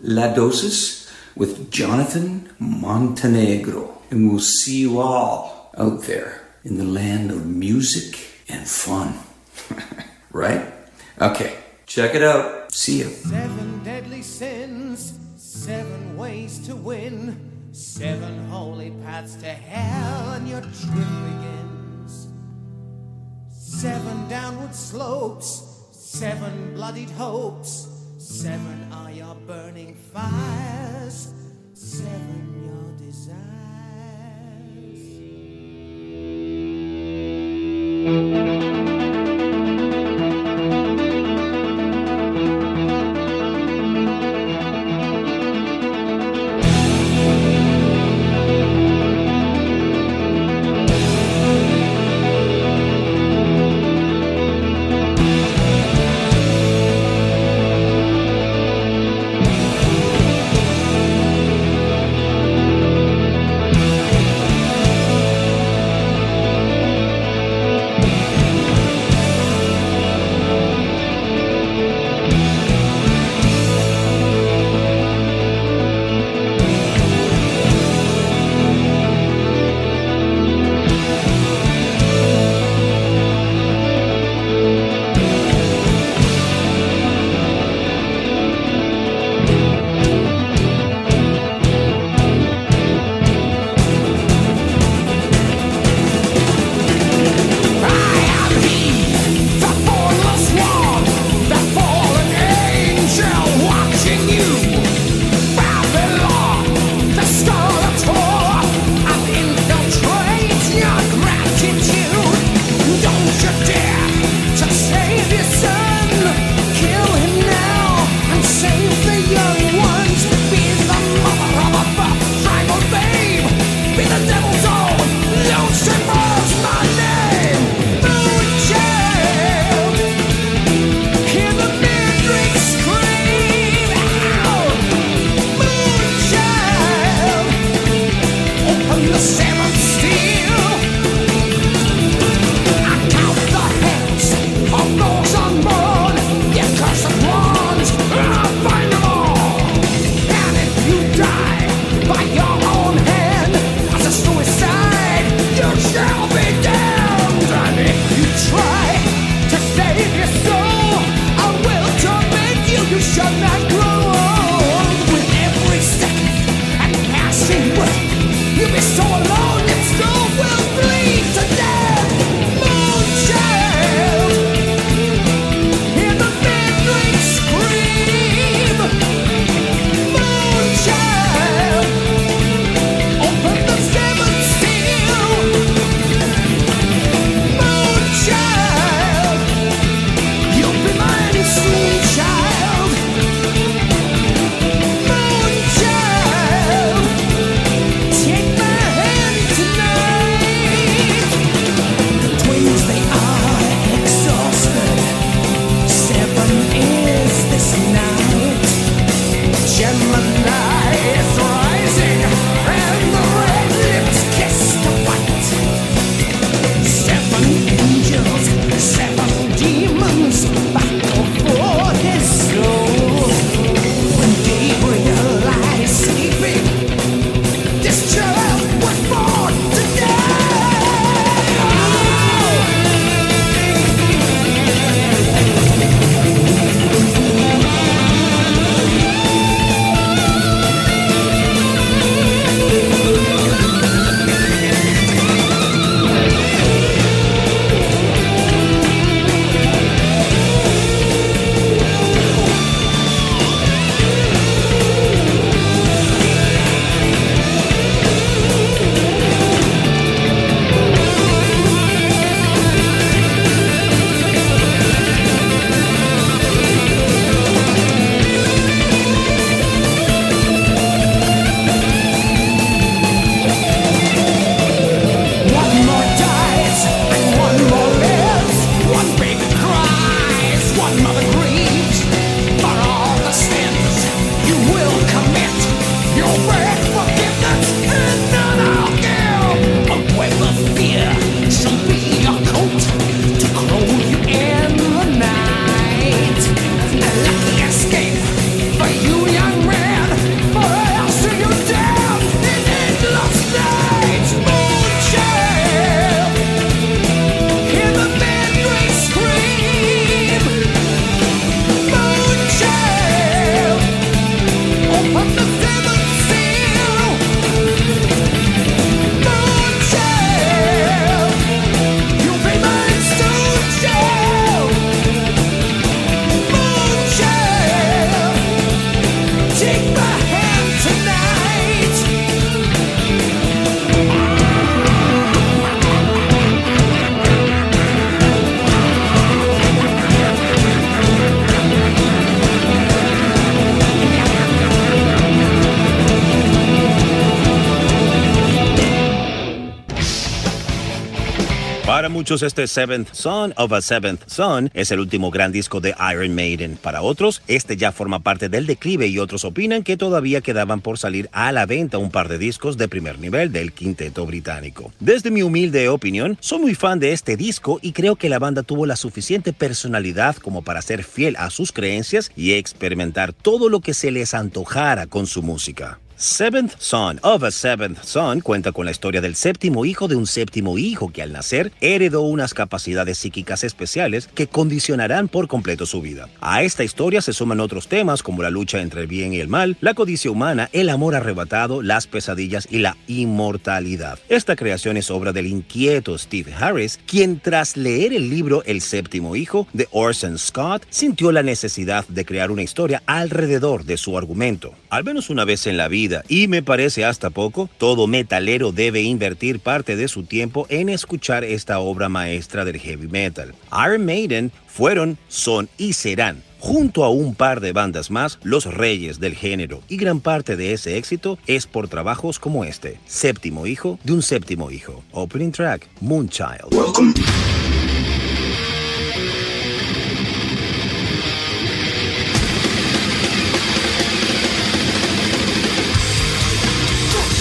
La Dosis with Jonathan Montenegro. And we'll see you all out there in the land of music and fun. right? Okay, check it out. See you. Seven deadly sins, seven ways to win, seven holy paths to hell, and your trip begins. Seven downward slopes, seven bloodied hopes, seven your burning fires, seven your desires. Este Seventh Son of a Seventh Son es el último gran disco de Iron Maiden. Para otros, este ya forma parte del declive y otros opinan que todavía quedaban por salir a la venta un par de discos de primer nivel del quinteto británico. Desde mi humilde opinión, soy muy fan de este disco y creo que la banda tuvo la suficiente personalidad como para ser fiel a sus creencias y experimentar todo lo que se les antojara con su música. Seventh Son of a Seventh Son cuenta con la historia del séptimo hijo de un séptimo hijo que al nacer heredó unas capacidades psíquicas especiales que condicionarán por completo su vida. A esta historia se suman otros temas como la lucha entre el bien y el mal, la codicia humana, el amor arrebatado, las pesadillas y la inmortalidad. Esta creación es obra del inquieto Steve Harris, quien tras leer el libro El séptimo hijo de Orson Scott sintió la necesidad de crear una historia alrededor de su argumento. Al menos una vez en la vida, y me parece hasta poco, todo metalero debe invertir parte de su tiempo en escuchar esta obra maestra del heavy metal. Iron Maiden fueron, son y serán junto a un par de bandas más, los reyes del género, y gran parte de ese éxito es por trabajos como este, Séptimo Hijo de un Séptimo Hijo, Opening Track, Moonchild.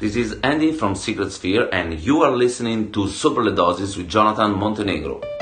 This is Andy from Secret Sphere, and you are listening to Sobredosis with Jonathan Montenegro.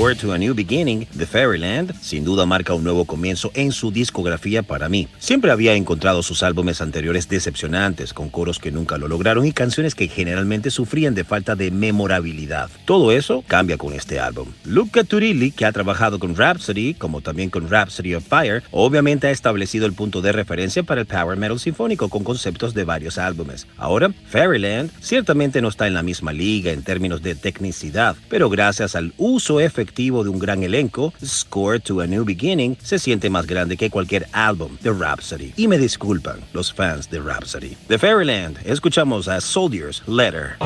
Score to a New Beginning de Fairyland sin duda marca un nuevo comienzo en su discografía para mí. Siempre había encontrado sus álbumes anteriores decepcionantes, con coros que nunca lo lograron y canciones que generalmente sufrían de falta de memorabilidad. Todo eso cambia con este álbum. Luca Turilli, que ha trabajado con Rhapsody, como también con Rhapsody of Fire, obviamente ha establecido el punto de referencia para el power metal sinfónico con conceptos de varios álbumes. Ahora, Fairyland ciertamente no está en la misma liga en términos de tecnicidad, pero gracias al uso efectivo de un gran elenco, Score to a New Beginning se siente más grande que cualquier álbum de Rhapsody. Y me disculpan los fans de Rhapsody. De Fairyland, escuchamos a Soldier's Letter.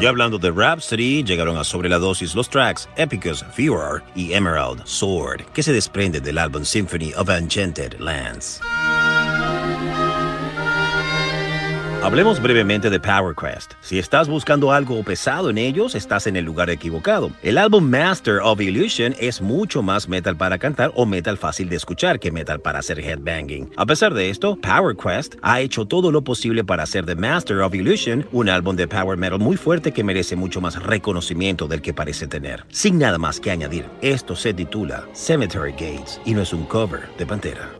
Y hablando de Rhapsody, llegaron a sobre la dosis los tracks Epicus Furor y Emerald Sword, que se desprende del álbum Symphony of Enchanted Lands. Hablemos brevemente de Power Quest. Si estás buscando algo pesado en ellos, estás en el lugar equivocado. El álbum Master of Illusion es mucho más metal para cantar o metal fácil de escuchar que metal para hacer headbanging. A pesar de esto, Power Quest ha hecho todo lo posible para hacer The Master of Illusion un álbum de power metal muy fuerte que merece mucho más reconocimiento del que parece tener. Sin nada más que añadir, esto se titula Cemetery Gates y no es un cover de Pantera.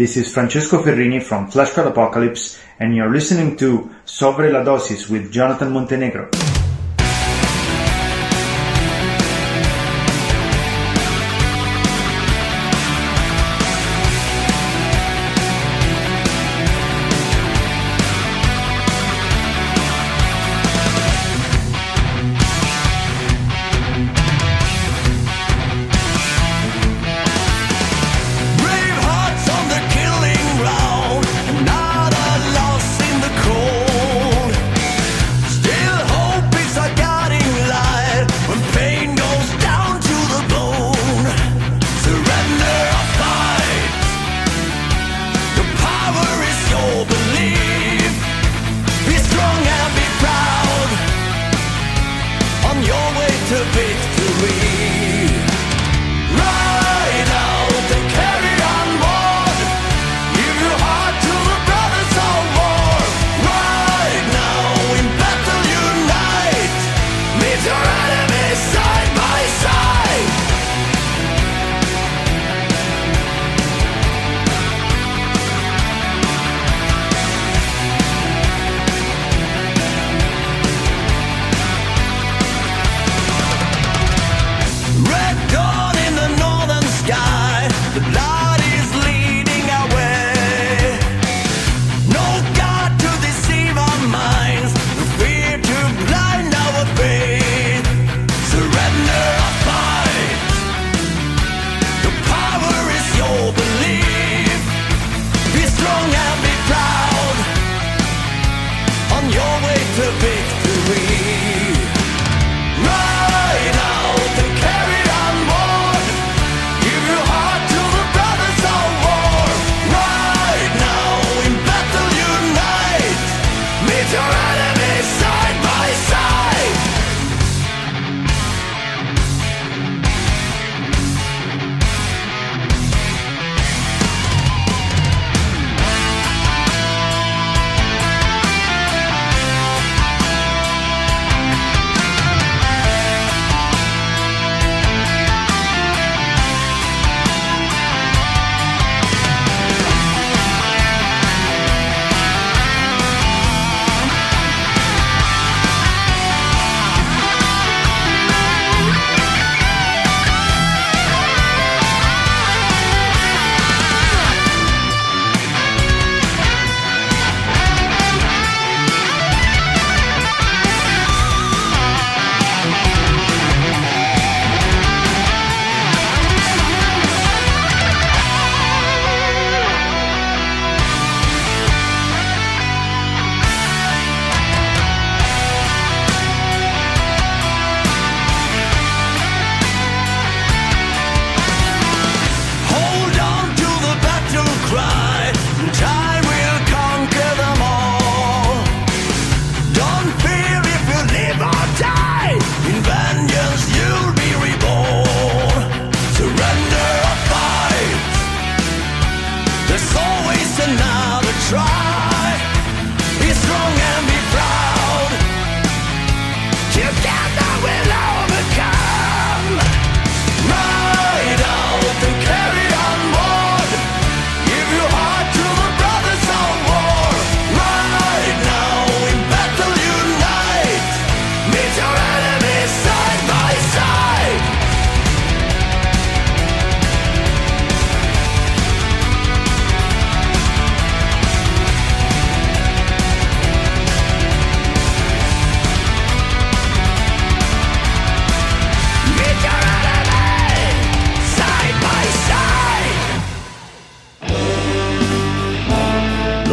This is Francesco Ferrini from Flashcard Apocalypse, and you're listening to Sobre la Dosis with Jonathan Montenegro.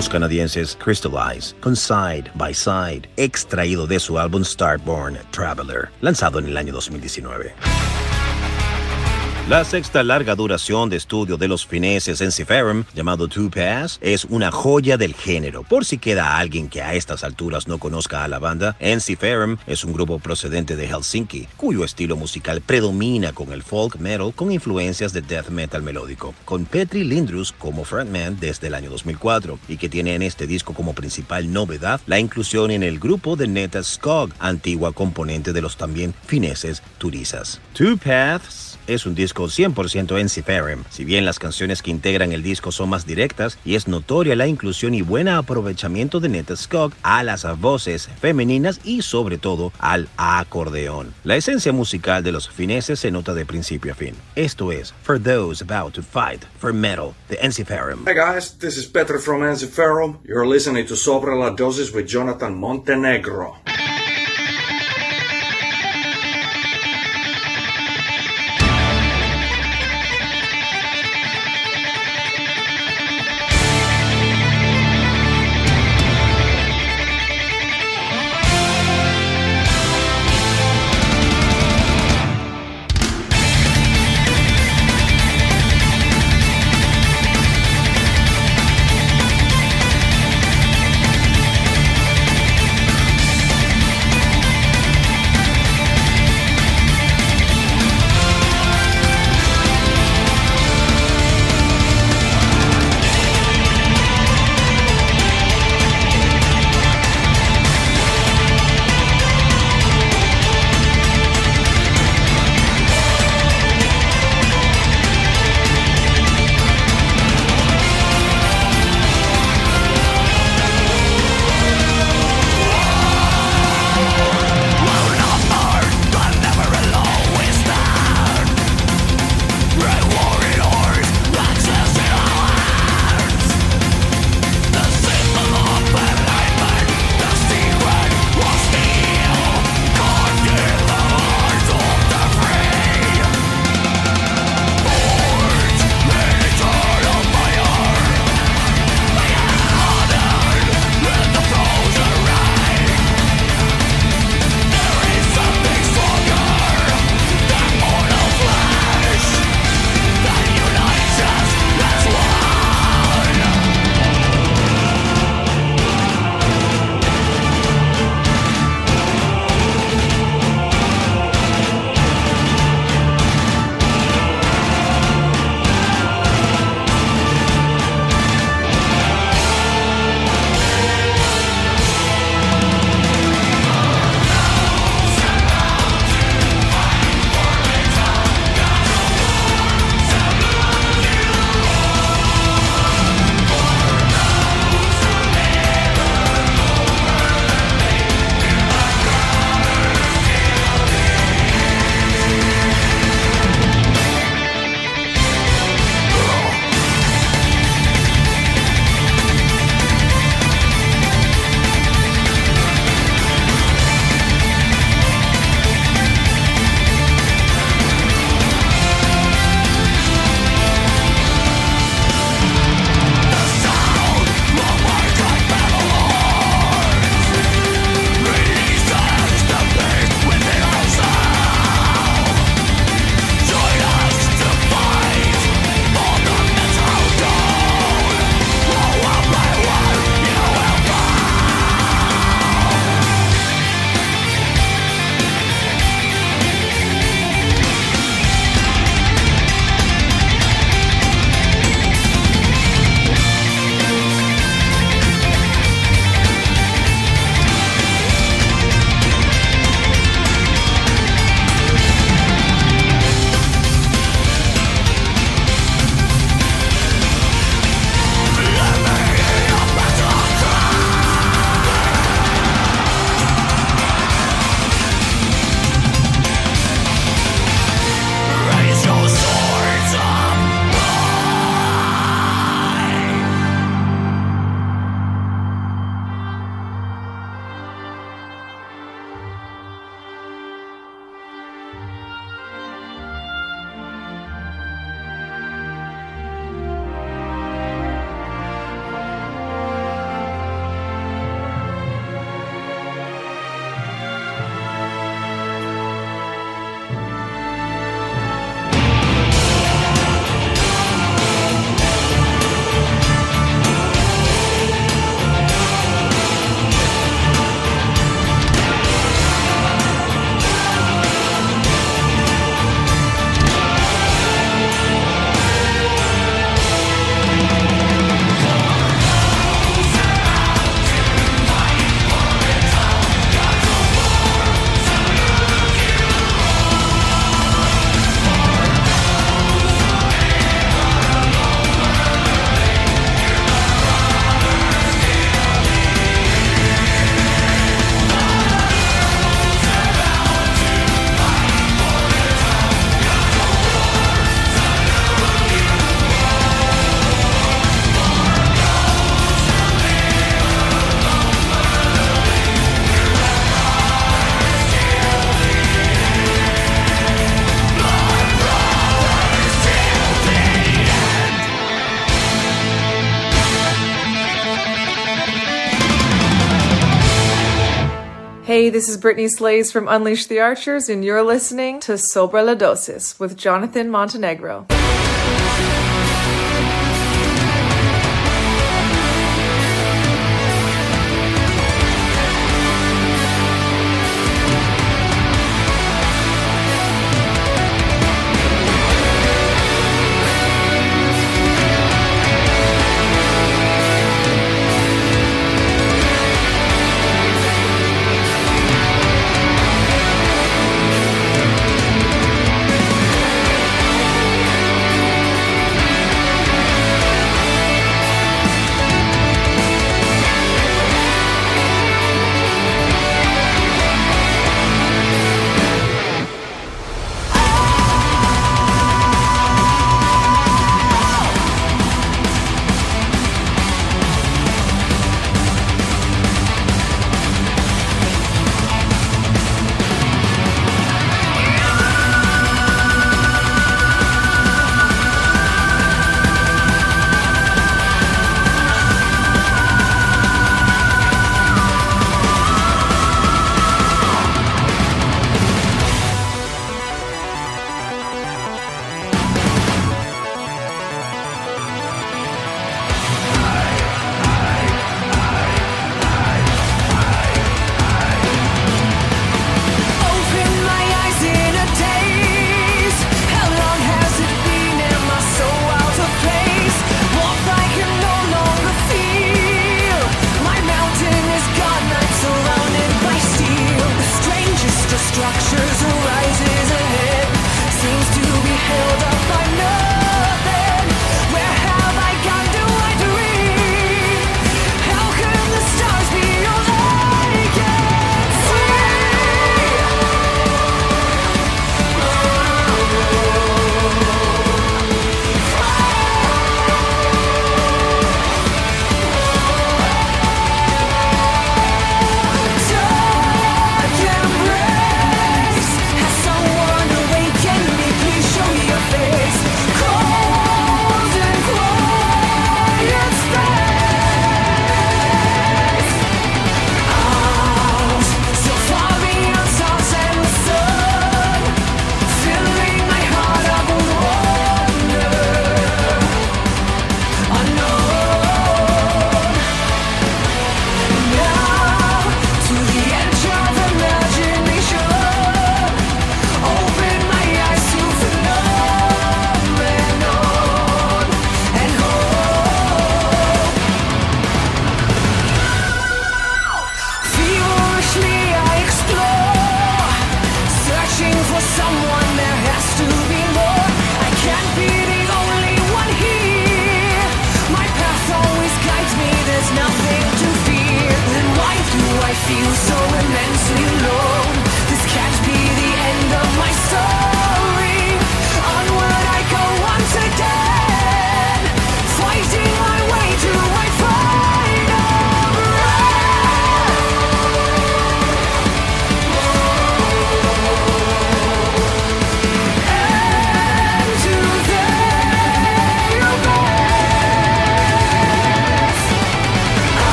Los canadienses Crystallize con Side by Side, extraído de su álbum Starborn Traveler, lanzado en el año 2019. La sexta larga duración de estudio de los fineses en Ciferum, llamado Two Pass, es una joya del género. Por si queda alguien que a estas alturas no conozca a la banda, Enciferum es un grupo procedente de Helsinki, cuyo estilo musical predomina con el folk metal con influencias de death metal melódico, con Petri Lindrus como frontman desde el año 2004, y que tiene en este disco como principal novedad la inclusión en el grupo de Neta Skog, antigua componente de los también fineses Turisas. Two Paths es un disco disco 100% Ensiferum. Si bien las canciones que integran el disco son más directas y es notoria la inclusión y buen aprovechamiento de Netta Scott a las voces femeninas y sobre todo al acordeón. La esencia musical de los fineses se nota de principio a fin. Esto es For Those About to Fight for Metal, de Ensiferum. Hey guys, this is Petr from Enziferum. You're listening to Sobre la Dosis with Jonathan Montenegro. Hey, this is Brittany Slays from Unleash the Archers, and you're listening to Sobre la Dosis with Jonathan Montenegro.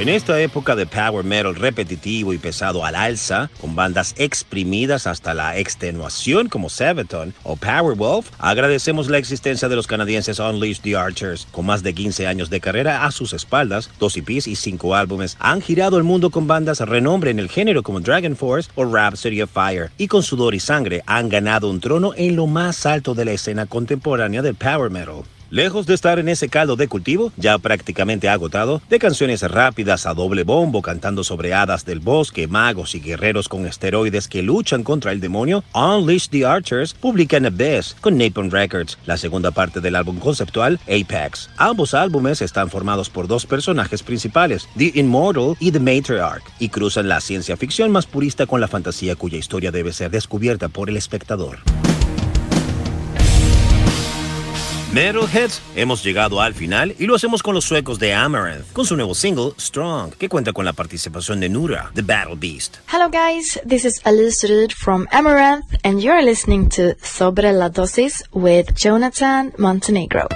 En esta época de power metal repetitivo y pesado al alza, con bandas exprimidas hasta la extenuación como Sabaton o Powerwolf, agradecemos la existencia de los canadienses Unleash the Archers. Con más de 15 años de carrera a sus espaldas, dos EPs y cinco álbumes, han girado el mundo con bandas renombre en el género como Dragon Force o Rhapsody of Fire, y con sudor y sangre han ganado un trono en lo más alto de la escena contemporánea del power metal. Lejos de estar en ese caldo de cultivo, ya prácticamente agotado, de canciones rápidas a doble bombo cantando sobre hadas del bosque, magos y guerreros con esteroides que luchan contra el demonio, Unleash the Archers publican Abyss con Napalm Records, la segunda parte del álbum conceptual Apex. Ambos álbumes están formados por dos personajes principales, The Immortal y The Matriarch, y cruzan la ciencia ficción más purista con la fantasía cuya historia debe ser descubierta por el espectador. Metalheads, hemos llegado al final y lo hacemos con los suecos de Amaranth, con su nuevo single Strong, que cuenta con la participación de Nura, The Battle Beast. Hello guys, this is Alice Reed from Amaranth and you're listening to Sobre la Dosis with Jonathan Montenegro.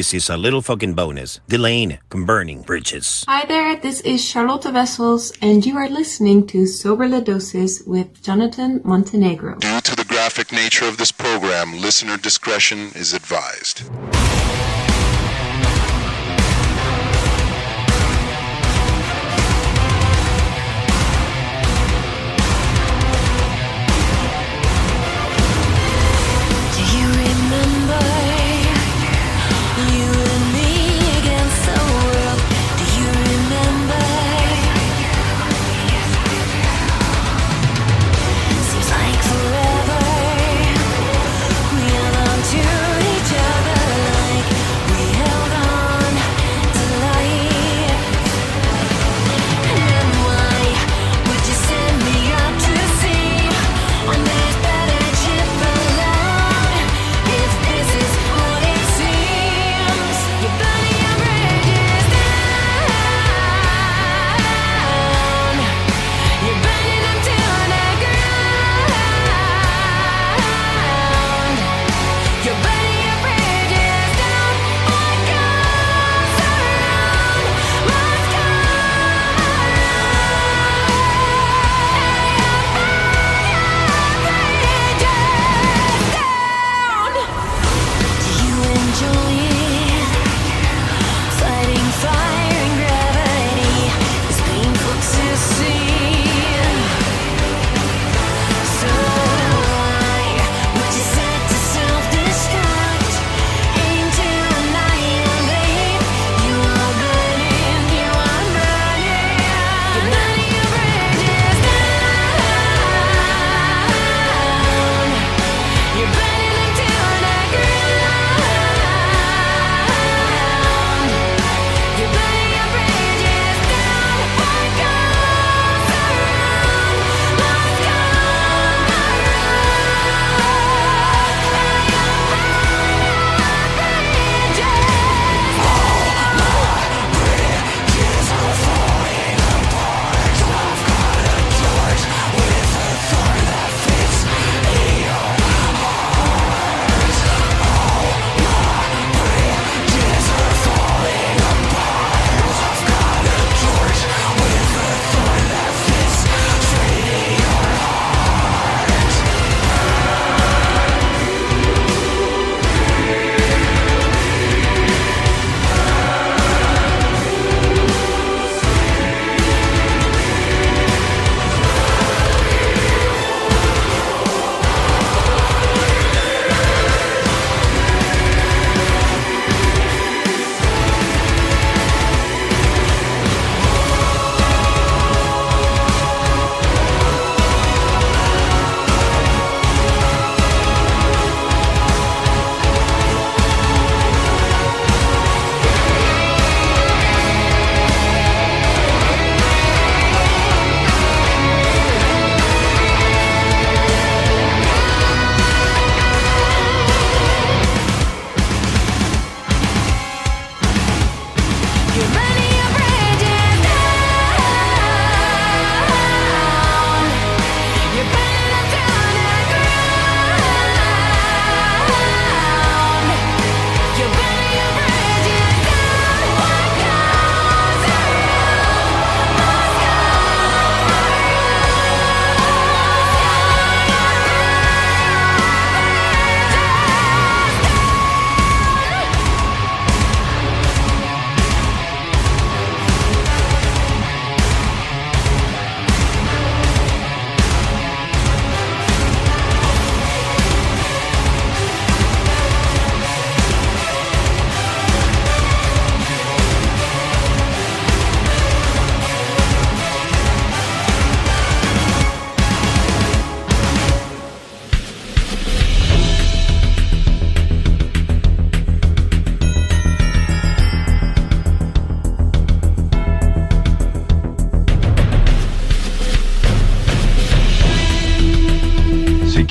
This is a little fucking bonus. Delane, con Burning Bridges. Hi there, this is Charlotte Vessels, and you are listening to Sober La Dosis with Jonathan Montenegro. Due to the graphic nature of this program, listener discretion is advised.